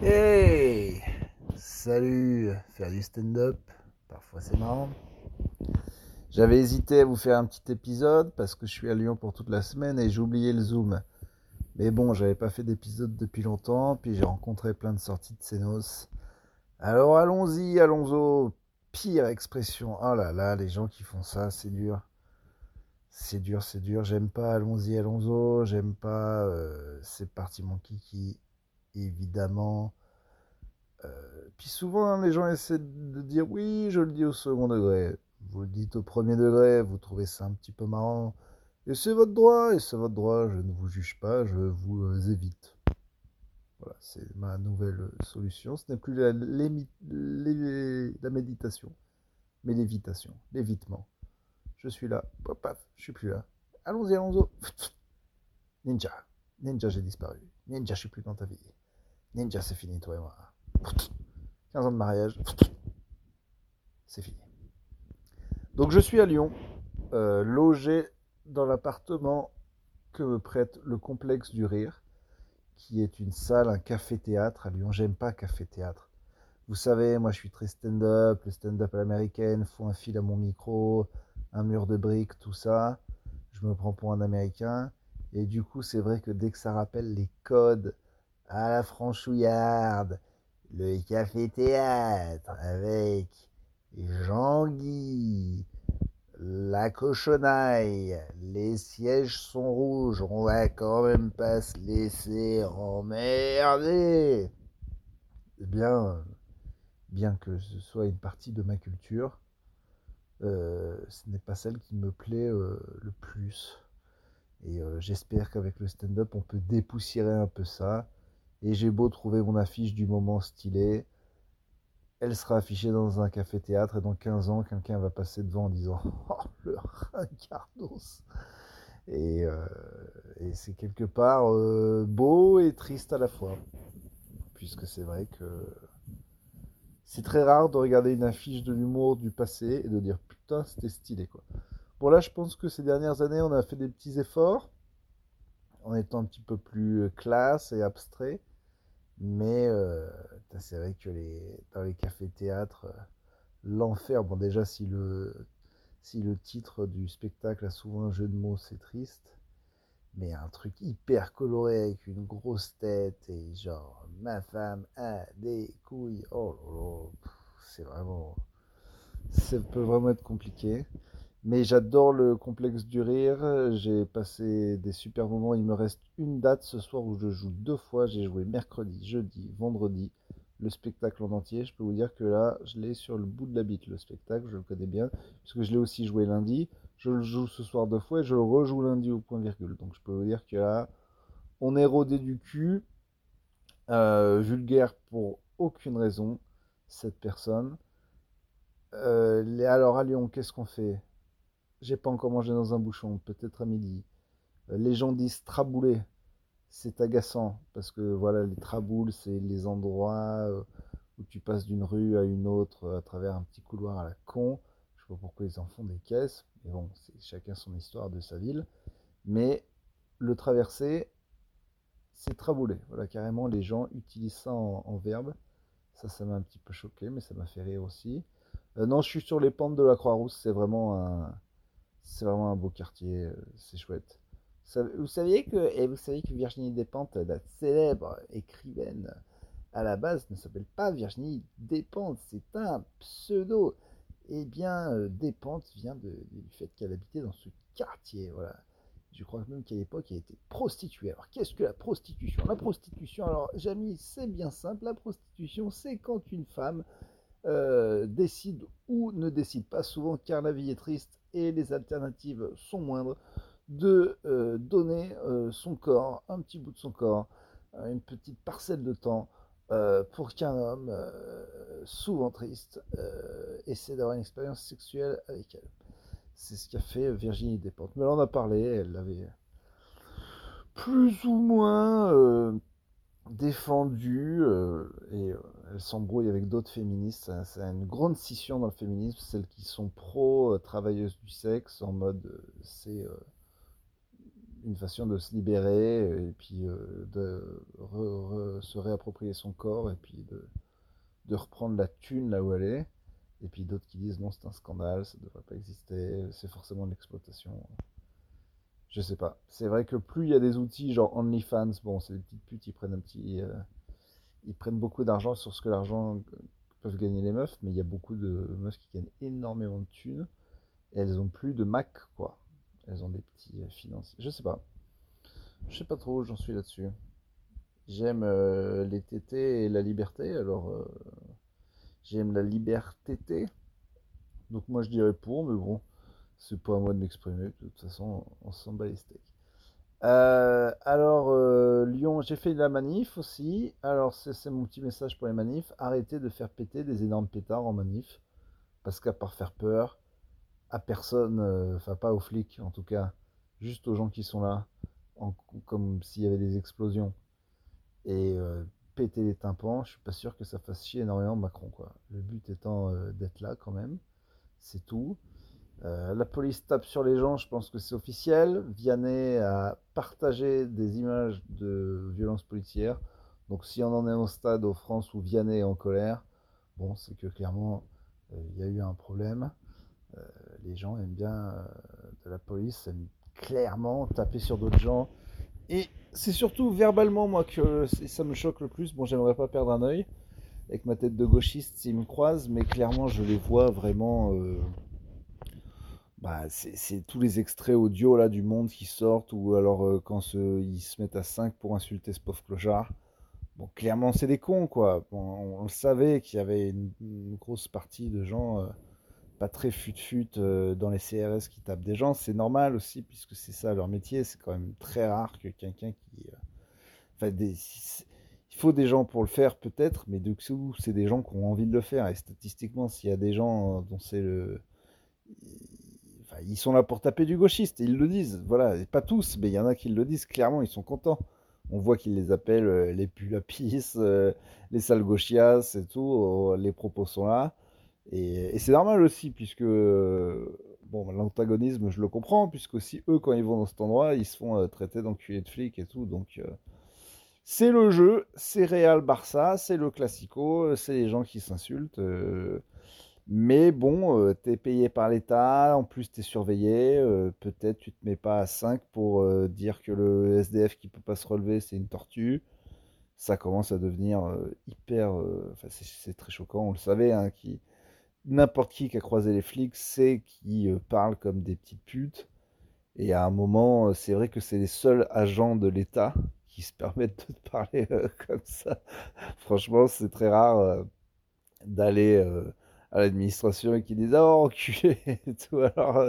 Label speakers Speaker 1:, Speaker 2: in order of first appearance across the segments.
Speaker 1: Hey Salut Faire du stand-up, parfois c'est marrant. J'avais hésité à vous faire un petit épisode parce que je suis à Lyon pour toute la semaine et j'ai oublié le Zoom. Mais bon, j'avais pas fait d'épisode depuis longtemps, puis j'ai rencontré plein de sorties de Sénos. Alors allons-y, allons-y. Pire expression. Oh là là, les gens qui font ça, c'est dur. C'est dur, c'est dur. J'aime pas allons-y, allons-y. J'aime pas euh, c'est parti mon kiki évidemment. Euh, puis souvent, les gens essaient de dire oui, je le dis au second degré. Vous le dites au premier degré, vous trouvez ça un petit peu marrant. Et c'est votre droit, et c'est votre droit, je ne vous juge pas, je vous euh, évite. Voilà, c'est ma nouvelle solution. Ce n'est plus la, méditation, mais l'évitation, l'évitement. Je suis là, pop, paf, je suis plus là. Allons-y, allons-y. Ninja, ninja, j'ai disparu. Ninja, je suis plus dans ta vie. Ninja, c'est fini, toi et moi. 15 ans de mariage, c'est fini. Donc je suis à Lyon, euh, logé dans l'appartement que me prête le complexe du rire, qui est une salle, un café-théâtre à Lyon. J'aime pas café-théâtre. Vous savez, moi je suis très stand-up, le stand-up à l'américaine, faut un fil à mon micro, un mur de briques, tout ça. Je me prends pour un américain. Et du coup, c'est vrai que dès que ça rappelle les codes à la franchouillarde, le café-théâtre avec Jean-Guy, la cochonaille, les sièges sont rouges, on va quand même pas se laisser emmerder. Eh bien, bien que ce soit une partie de ma culture, euh, ce n'est pas celle qui me plaît euh, le plus. Et euh, j'espère qu'avec le stand-up, on peut dépoussiérer un peu ça et j'ai beau trouver mon affiche du moment stylée, elle sera affichée dans un café-théâtre et dans 15 ans, quelqu'un va passer devant en disant Oh, le rincardos Et, euh, et c'est quelque part euh, beau et triste à la fois. Puisque c'est vrai que c'est très rare de regarder une affiche de l'humour du passé et de dire Putain, c'était stylé quoi. Bon, là, je pense que ces dernières années, on a fait des petits efforts en étant un petit peu plus classe et abstrait. Mais euh, c'est vrai que dans les cafés-théâtres, euh, l'enfer, bon déjà si le, si le titre du spectacle a souvent un jeu de mots, c'est triste. Mais un truc hyper coloré avec une grosse tête et genre ma femme a des couilles. Oh c'est vraiment. Ça peut vraiment être compliqué. Mais j'adore le complexe du rire. J'ai passé des super moments. Il me reste une date ce soir où je joue deux fois. J'ai joué mercredi, jeudi, vendredi. Le spectacle en entier. Je peux vous dire que là, je l'ai sur le bout de la bite, le spectacle. Je le connais bien. Puisque je l'ai aussi joué lundi. Je le joue ce soir deux fois et je le rejoue lundi au point virgule. Donc je peux vous dire que là, on est rodé du cul. Euh, vulgaire pour aucune raison, cette personne. Euh, alors à Lyon, qu'est-ce qu'on fait? J'ai pas encore mangé dans un bouchon, peut-être à midi. Euh, les gens disent trabouler. C'est agaçant parce que voilà, les traboules, c'est les endroits euh, où tu passes d'une rue à une autre euh, à travers un petit couloir à la con. Je sais pas pourquoi ils en font des caisses, mais bon, c'est chacun son histoire de sa ville. Mais le traverser, c'est trabouler. Voilà, carrément, les gens utilisent ça en, verbe. Ça, ça m'a un petit peu choqué, mais ça m'a fait rire aussi. non, je suis sur les pentes de la Croix-Rousse. C'est vraiment un, c'est vraiment un beau quartier, euh, c'est chouette. Vous saviez que, et vous savez que Virginie Despentes, la célèbre écrivaine à la base, ne s'appelle pas Virginie Despentes, c'est un pseudo. Eh bien, euh, Despentes vient du fait qu'elle habitait dans ce quartier, voilà. Je crois même qu'à l'époque, elle était prostituée. Alors, qu'est-ce que la prostitution? La prostitution, alors, Jamie, c'est bien simple. La prostitution, c'est quand une femme euh, décide ou ne décide pas souvent, car la vie est triste et les alternatives sont moindres, de euh, donner euh, son corps, un petit bout de son corps, une petite parcelle de temps, pour qu'un homme, souvent triste, essaie d'avoir une expérience sexuelle avec elle. C'est ce qu'a fait Virginie Despentes. Mais là, on a parlé, elle l'avait plus ou moins défendue, et elle s'embrouille avec d'autres féministes. C'est une grande scission dans le féminisme, celles qui sont pro-travailleuses du sexe, en mode euh, c'est euh, une façon de se libérer et puis de se réapproprier son corps et puis de, de reprendre la thune là où elle est. Et puis d'autres qui disent non, c'est un scandale, ça ne devrait pas exister, c'est forcément de l'exploitation. Je sais pas. C'est vrai que plus il y a des outils genre OnlyFans, bon, c'est des petites putes, ils prennent un petit. Euh, ils prennent beaucoup d'argent sur ce que l'argent peuvent gagner les meufs, mais il y a beaucoup de meufs qui gagnent énormément de thunes et elles ont plus de Mac, quoi. Elles ont des petits euh, financiers. Je sais pas. Je sais pas trop où j'en suis là-dessus. J'aime euh, les tétés et la liberté, alors J'aime la liberté. Donc moi je dirais pour, mais bon, c'est pas à moi de m'exprimer. De toute façon, on s'en bat les steaks. Euh, alors, euh, Lyon, j'ai fait de la manif aussi. Alors, c'est mon petit message pour les manifs. Arrêtez de faire péter des énormes pétards en manif. Parce qu'à part faire peur, à personne, euh, enfin pas aux flics en tout cas, juste aux gens qui sont là, comme s'il y avait des explosions. Et péter les tympans, je suis pas sûr que ça fasse chier énormément Macron. Quoi. Le but étant d'être là quand même, c'est tout. Euh, la police tape sur les gens, je pense que c'est officiel. Vianney a partagé des images de violences policières. Donc si on en est au stade au France où Vianney est en colère, bon, c'est que clairement, euh, il y a eu un problème. les gens aiment bien la police, aiment clairement taper sur d'autres gens. Et c'est surtout verbalement, moi, que ça me choque le plus. Bon, j'aimerais pas perdre un œil avec ma tête de gauchiste s'ils me croisent, mais clairement, je les vois vraiment. Bah, c'est tous les extraits audio là du monde qui sortent, ou alors euh, quand ils se mettent à 5 pour insulter ce pauvre clochard. Bon, clairement, c'est des cons, quoi. on, le savait qu'il y avait une, grosse partie de gens. Euh, pas très fut-fut euh, dans les CRS qui tapent des gens. C'est normal aussi, puisque c'est ça leur métier. C'est quand même très rare que quelqu'un qui. Enfin, des... il faut des gens pour le faire, peut-être, mais de c'est des gens qui ont envie de le faire. Et statistiquement, s'il y a des gens dont c'est le. Ils sont là pour taper du gauchiste, ils le disent. Voilà, pas tous, mais il y en a qui le disent clairement, ils sont contents. On voit qu'ils les appellent euh, les pulapis, les sales gauchias et tout. les propos sont là. Et, c'est normal aussi, puisque bon, l'antagonisme, je le comprends, puisque aussi eux, quand ils vont dans cet endroit, ils se font euh, traiter d'enculés de flics et tout. Donc, euh, c'est le jeu, c'est Real Barça, c'est le classico, c'est les gens qui s'insultent. Euh, mais bon, t'es payé par l'État, en plus t'es surveillé, peut-être tu te mets pas à 5 pour dire que le SDF qui peut pas se relever, c'est une tortue ça commence à devenir hyper. Enfin, c'est très choquant, on le savait, hein, qui, n'importe qui qui a croisé les flics sait qu'ils euh, parlent comme des petites putes. Et à un moment, euh, c'est vrai que c'est les seuls agents de l'État qui se permettent de parler euh, comme ça. Franchement, c'est très rare d'aller à l'administration et qui disent Oh, enculé et tout. Alors,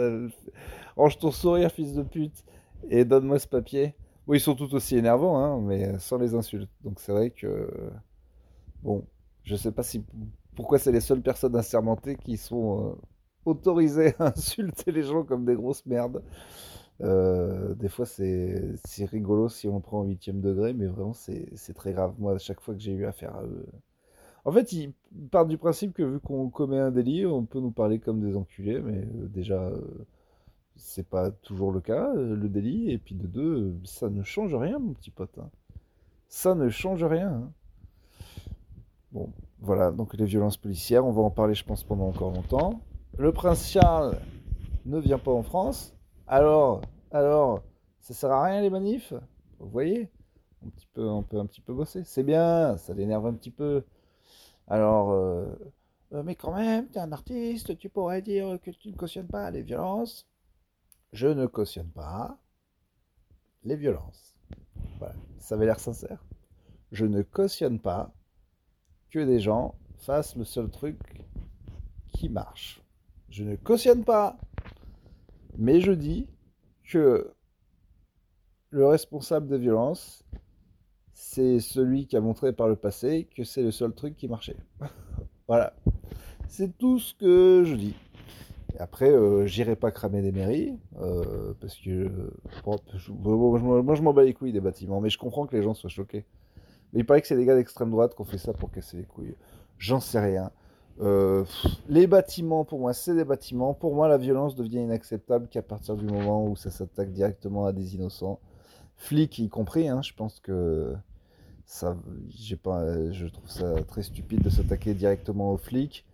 Speaker 1: range ton sourire, fils de pute, et donne-moi ce papier. Oui, ils sont tout aussi énervants, hein, mais sans les insultes. Donc c'est vrai que. Bon, je sais pas si pourquoi c'est les seules personnes assermentées qui sont euh, autorisées à insulter les gens comme des grosses merdes. Euh, des fois, c'est rigolo si on prend au huitième degré, mais vraiment, c'est très grave. Moi, à chaque fois que j'ai eu affaire à eux. En fait, ils partent du principe que vu qu'on commet un délit, on peut nous parler comme des enculés, mais euh, déjà, c'est pas toujours le cas, le délit. Et puis de deux, ça ne change rien, mon petit pote. Hein. Ça ne change rien. Hein. Bon, voilà, donc les violences policières, on va en parler, je pense, pendant encore longtemps. Le prince Charles ne vient pas en France. Alors, alors, ça sert à rien les manifs? Vous voyez? Un petit peu, On peut un petit peu bosser. C'est bien, ça l'énerve un petit peu. Alors, euh, euh, mais quand même, tu es un artiste, tu pourrais dire que tu ne cautionnes pas les violences. Je ne cautionne pas les violences. Voilà, ça avait l'air sincère. Je ne cautionne pas que des gens fassent le seul truc qui marche. Je ne cautionne pas, mais je dis que le responsable des violences, c'est celui qui a montré par le passé que c'est le seul truc qui marchait. voilà. C'est tout ce que je dis. après, euh, j'irai pas cramer des mairies, euh, parce que moi je m'en bats les couilles des bâtiments, mais je comprends que les gens soient choqués. Mais il paraît que c'est des gars d'extrême droite qui ont fait ça pour casser les couilles. J'en sais rien. Euh, les bâtiments, pour moi, c'est des bâtiments. Pour moi, la violence devient inacceptable qu'à partir du moment où ça s'attaque directement à des innocents, flics y compris. Hein, je pense que pas, je trouve ça très stupide de s'attaquer directement aux flics,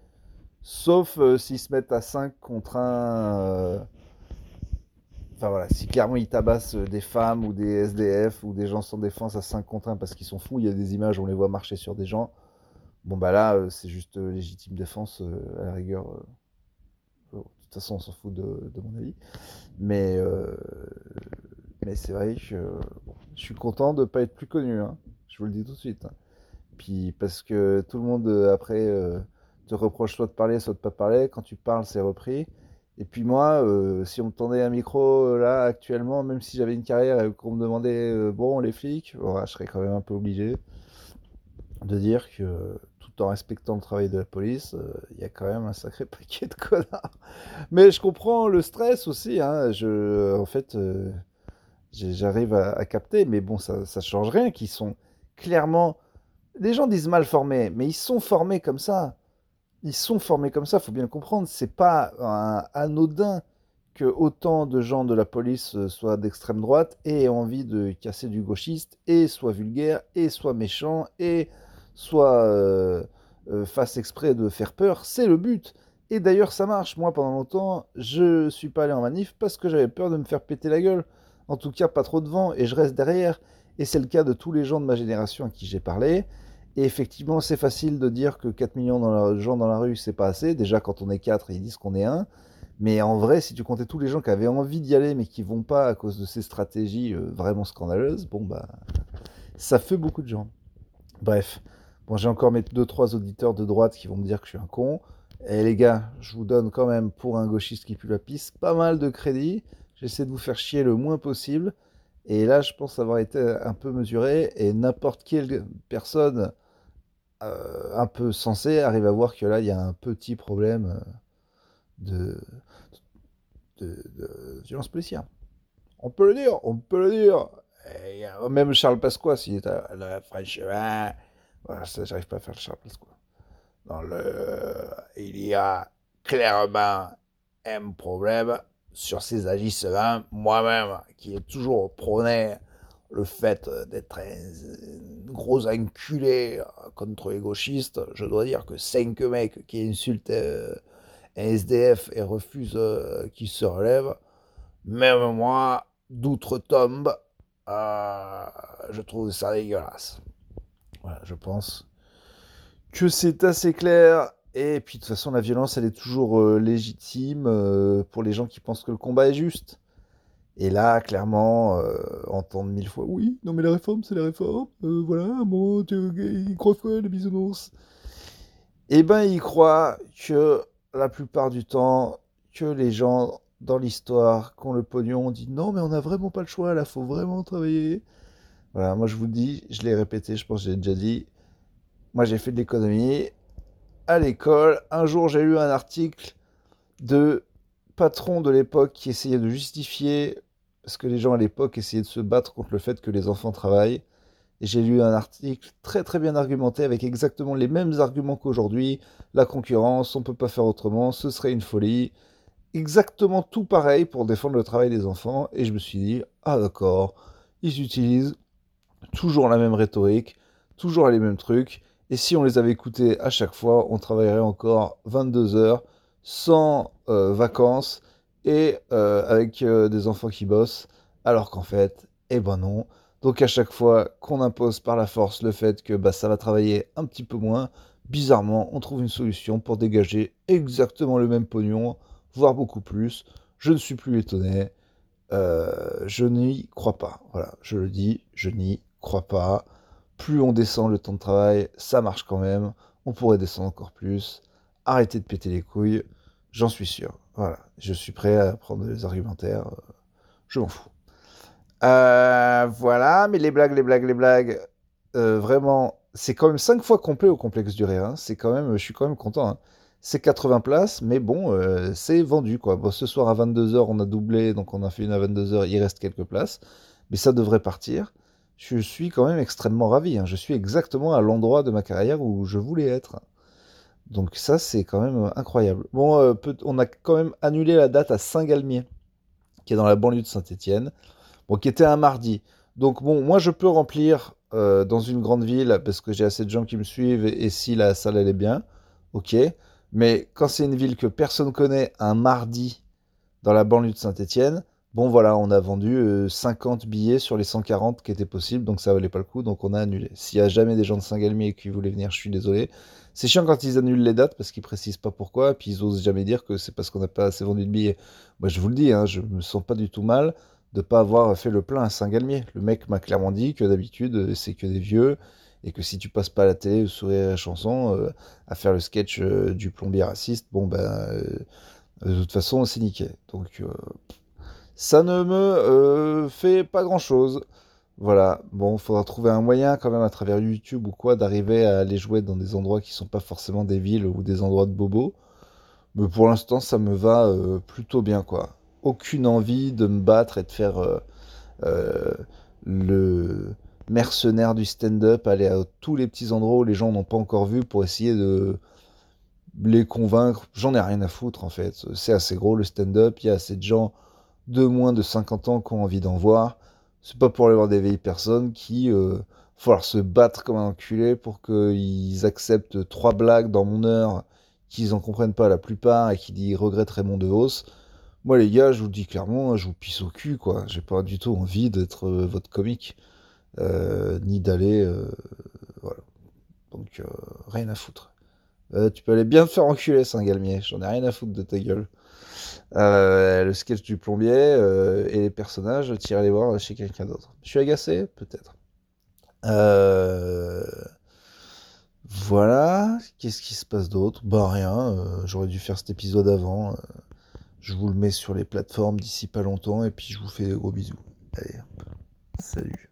Speaker 1: sauf euh, s'ils se mettent à 5 contre 1. Euh, enfin voilà, si clairement ils tabassent des femmes ou des SDF ou des gens sans défense à 5 contre 1 parce qu'ils sont fous, il y a des images, on les voit marcher sur des gens. Bon, bah là, euh, c'est juste euh, légitime défense, euh, à la rigueur. de toute façon, on s'en fout de, mon avis. Mais, mais c'est vrai que je suis content de ne pas être plus connu. Hein. Je vous le dis tout de suite. Hein. Puis parce que tout le monde, après, te reproche soit de parler, soit de pas parler. Quand tu parles, c'est repris. Et puis moi, si on me tendait un micro là actuellement, même si j'avais une carrière et qu'on me demandait bon les flics, je serais quand même un peu obligé de dire que en respectant le travail de la police, euh, il y a quand même un sacré paquet de connards. Mais je comprends le stress aussi. Hein. Je, en fait, euh, j'arrive à, capter, mais bon, ça, ça change rien. Qu'ils sont clairement. Les gens disent mal formés, mais ils sont formés comme ça. Ils sont formés comme ça, faut bien le comprendre. C'est pas anodin que autant de gens de la police euh, soient d'extrême droite et aient envie de casser du gauchiste et soient vulgaires et soient méchants et soit euh, euh, fasse exprès de faire peur, c'est le but. Et d'ailleurs, ça marche. Moi, pendant longtemps, je suis pas allé en manif parce que j'avais peur de me faire péter la gueule. En tout cas, pas trop devant, et je reste derrière. Et c'est le cas de tous les gens de ma génération à qui j'ai parlé. Et effectivement, c'est facile de dire que 4 millions de gens dans la rue, c'est pas assez. Déjà, quand on est 4, ils disent qu'on est 1. Mais en vrai, si tu comptais tous les gens qui avaient envie d'y aller, mais qui vont pas à cause de ces stratégies euh, vraiment scandaleuses, bon, bah, ça fait beaucoup de gens. Bref. Bon, j'ai encore mes deux trois auditeurs de droite qui vont me dire que je suis un con. Et les gars, je vous donne quand même pour un gauchiste qui pue la piste pas mal de crédit. J'essaie de vous faire chier le moins possible. Et là, je pense avoir été un peu mesuré. Et n'importe quelle personne euh, un peu sensée arrive à voir que là, il y a un petit problème de, de, violence policière. On peut le dire, on peut le dire. même Charles Pasqua, s'il est à la voilà, ça, j'arrive pas à faire le Charles quoi. Dans le, il y a clairement un problème sur ces agissements. Moi-même, qui ai toujours prôné le fait d'être un gros enculé contre les gauchistes, je dois dire que cinq mecs qui insultent euh, un SDF et refusent euh, qu'il se relève, même moi, d'outre-tombe, euh, je trouve ça dégueulasse. Je pense que c'est assez clair. Et puis de toute façon, la violence, elle est toujours euh, légitime euh, pour les gens qui pensent que le combat est juste. Et là, clairement, euh, entendre mille fois, oui, non mais la réforme, c'est la réforme, voilà, bon, ils croient quoi, les bisounours? Eh ben, ils croient que la plupart du temps, que les gens dans l'histoire qui ont le pognon dit non, mais on n'a vraiment pas le choix, là, faut vraiment travailler. Voilà, moi je vous dis, je l'ai répété, je pense que j'ai déjà dit, moi j'ai fait de l'économie à l'école. Un jour j'ai lu un article de patron de l'époque qui essayait de justifier, parce que les gens à l'époque essayaient de se battre contre le fait que les enfants travaillent. Et j'ai lu un article très très bien argumenté avec exactement les mêmes arguments qu'aujourd'hui. La concurrence, on ne peut pas faire autrement, ce serait une folie. Exactement tout pareil pour défendre le travail des enfants. Et je me suis dit, ah d'accord, ils utilisent toujours la même rhétorique, toujours les mêmes trucs. Et si on les avait écoutés à chaque fois, on travaillerait encore 22 heures sans euh, vacances et euh, avec euh, des enfants qui bossent. Alors qu'en fait, eh ben non. Donc à chaque fois qu'on impose par la force le fait que bah, ça va travailler un petit peu moins, bizarrement, on trouve une solution pour dégager exactement le même pognon, voire beaucoup plus. Je ne suis plus étonné. je n'y crois pas. Voilà, je le dis, je n'y crois pas. Plus on descend le temps de travail, ça marche quand même. On pourrait descendre encore plus. Arrêtez de péter les couilles. J'en suis sûr. Voilà. Je suis prêt à prendre des argumentaires. Je m'en fous. Euh, voilà. Mais les blagues, les blagues, les blagues. Euh, vraiment, c'est quand même 5 fois complet au complexe du rire. Hein. C'est quand même, je suis quand même content. Hein. C'est 80 places, mais bon, euh, c'est vendu quoi. Ce soir à 22h, on a doublé, donc on a fait une à 22h, il reste quelques places, mais ça devrait partir je suis quand même extrêmement ravi. Hein. Je suis exactement à l'endroit de ma carrière où je voulais être. Donc ça, c'est quand même incroyable. Bon, on a quand même annulé la date à Saint-Galmier, qui est dans la banlieue de Saint-Étienne, bon, qui était un mardi. Donc bon, moi je peux remplir dans une grande ville parce que j'ai assez de gens qui me suivent et, et si la salle elle est bien, ok. Mais quand c'est une ville que personne connaît un mardi dans la banlieue de Saint-Étienne, bon voilà, on a vendu 50 euh, billets sur les 140 qui étaient possibles, donc ça valait pas le coup, donc on a annulé. S'il y a jamais des gens de Saint-Galmier qui voulaient venir, je suis désolé. C'est chiant quand ils annulent les dates parce qu'ils précisent pas pourquoi, puis ils osent jamais dire que c'est parce qu'on n'a pas assez vendu de billets. Moi je vous le dis, hein, je me sens pas du tout mal de pas avoir fait le plein à Saint-Galmier. Le mec m'a clairement dit que d'habitude c'est que des vieux et que si tu passes pas à la télé ou sourire à la chanson euh, à faire le sketch euh, du plombier raciste, bon ben euh, de toute façon c'est niqué. Donc ça ne me fait pas grand chose. Voilà, bon, il faudra trouver un moyen quand même à travers YouTube ou quoi d'arriver à aller jouer dans des endroits qui sont pas forcément des villes ou des endroits de bobos. Mais pour l'instant, ça me va plutôt bien, quoi. Aucune envie de me battre et de faire le, mercenaire du stand-up, aller à tous les petits endroits où les gens n'ont pas encore vu pour essayer de les convaincre. J'en ai rien à foutre en fait. C'est assez gros le stand-up, il y a assez de gens de moins de 50 ans qui ont envie d'en voir. C'est pas pour aller voir des vieilles personnes qui euh, falloir se battre comme un enculé pour qu'ils acceptent trois blagues dans mon heure qu'ils en comprennent pas la plupart et qui regretteraient mon de hausse. Moi les gars, je vous le dis clairement, je vous pisse au cul quoi. J'ai pas du tout envie d'être euh, votre comique. Euh, ni d'aller. Euh, voilà. Donc, rien à foutre. tu peux aller bien te faire enculer, Saint-Galmier. J'en ai rien à foutre de ta gueule. Le sketch du plombier et les personnages, tire les voir chez quelqu'un d'autre. Je suis agacé Peut-être. Voilà. Qu'est-ce qui se passe d'autre? Bah rien. J'aurais dû faire cet épisode avant. je vous le mets sur les plateformes d'ici pas longtemps et puis je vous fais des gros bisous. Allez, salut.